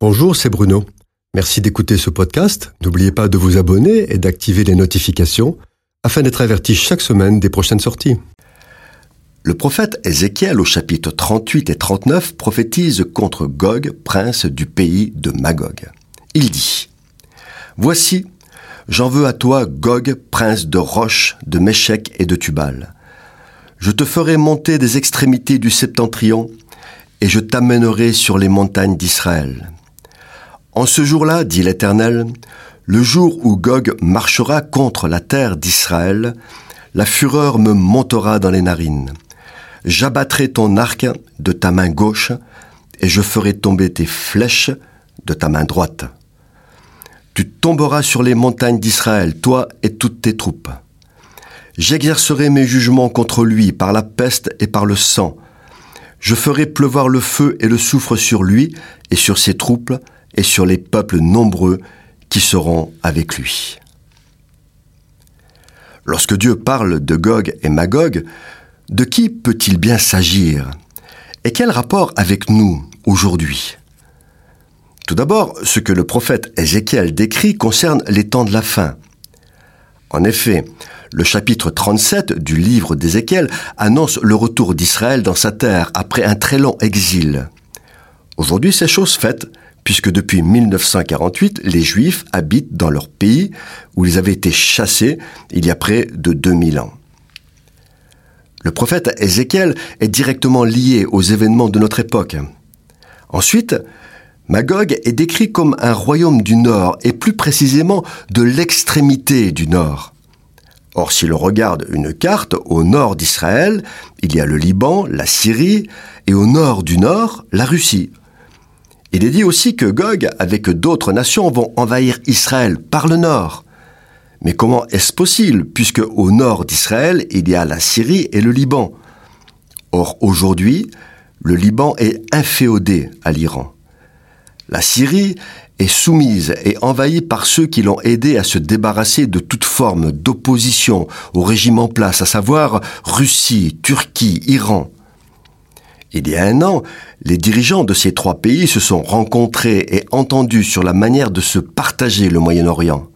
Bonjour, c'est Bruno. Merci d'écouter ce podcast. N'oubliez pas de vous abonner et d'activer les notifications afin d'être averti chaque semaine des prochaines sorties. Le prophète Ézéchiel au chapitre 38 et 39 prophétise contre Gog, prince du pays de Magog. Il dit Voici, j'en veux à toi, Gog, prince de Roche, de Méchec et de Tubal. Je te ferai monter des extrémités du septentrion, et je t'amènerai sur les montagnes d'Israël. En ce jour-là, dit l'Éternel, le jour où Gog marchera contre la terre d'Israël, la fureur me montera dans les narines. J'abattrai ton arc de ta main gauche, et je ferai tomber tes flèches de ta main droite. Tu tomberas sur les montagnes d'Israël, toi et toutes tes troupes. J'exercerai mes jugements contre lui par la peste et par le sang. Je ferai pleuvoir le feu et le soufre sur lui et sur ses troupes et sur les peuples nombreux qui seront avec lui. Lorsque Dieu parle de Gog et Magog, de qui peut-il bien s'agir Et quel rapport avec nous aujourd'hui? Tout d'abord, ce que le prophète Ézéchiel décrit concerne les temps de la fin. En effet, le chapitre 37 du livre d'Ézéchiel annonce le retour d'Israël dans sa terre après un très long exil. Aujourd'hui, c'est chose faite, puisque depuis 1948, les Juifs habitent dans leur pays où ils avaient été chassés il y a près de 2000 ans. Le prophète Ézéchiel est directement lié aux événements de notre époque. Ensuite, Magog est décrit comme un royaume du Nord, et plus précisément de l'extrémité du Nord. Or, si l'on regarde une carte, au nord d'Israël, il y a le Liban, la Syrie, et au nord du nord, la Russie. Il est dit aussi que Gog, avec d'autres nations, vont envahir Israël par le nord. Mais comment est-ce possible, puisque au nord d'Israël, il y a la Syrie et le Liban? Or, aujourd'hui, le Liban est inféodé à l'Iran. La Syrie est soumise et envahie par ceux qui l'ont aidé à se débarrasser de toute forme d'opposition au régime en place, à savoir Russie, Turquie, Iran. Il y a un an, les dirigeants de ces trois pays se sont rencontrés et entendus sur la manière de se partager le Moyen-Orient.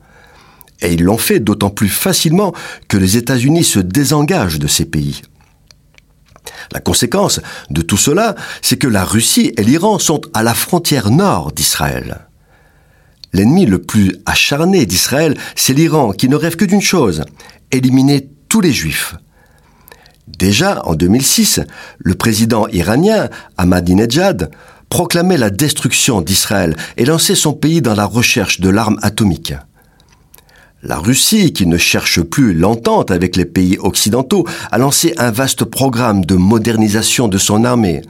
Et ils l'ont fait d'autant plus facilement que les États-Unis se désengagent de ces pays. La conséquence de tout cela, c'est que la Russie et l'Iran sont à la frontière nord d'Israël. L'ennemi le plus acharné d'Israël, c'est l'Iran, qui ne rêve que d'une chose, éliminer tous les juifs. Déjà en 2006, le président iranien Ahmadinejad proclamait la destruction d'Israël et lançait son pays dans la recherche de l'arme atomique. La Russie, qui ne cherche plus l'entente avec les pays occidentaux, a lancé un vaste programme de modernisation de son armée.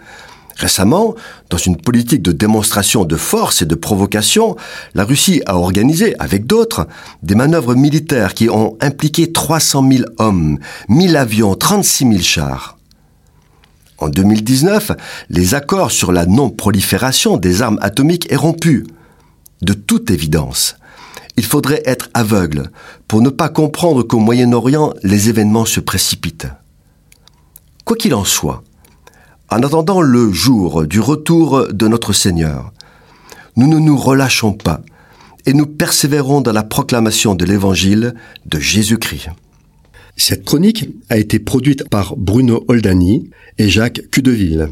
Récemment, dans une politique de démonstration de force et de provocation, la Russie a organisé, avec d'autres, des manœuvres militaires qui ont impliqué 300 000 hommes, 1000 avions, 36 000 chars. En 2019, les accords sur la non-prolifération des armes atomiques est rompu. De toute évidence, il faudrait être aveugle pour ne pas comprendre qu'au Moyen-Orient, les événements se précipitent. Quoi qu'il en soit, en attendant le jour du retour de notre Seigneur, nous ne nous relâchons pas et nous persévérons dans la proclamation de l'Évangile de Jésus-Christ. Cette chronique a été produite par Bruno Oldani et Jacques Cudeville.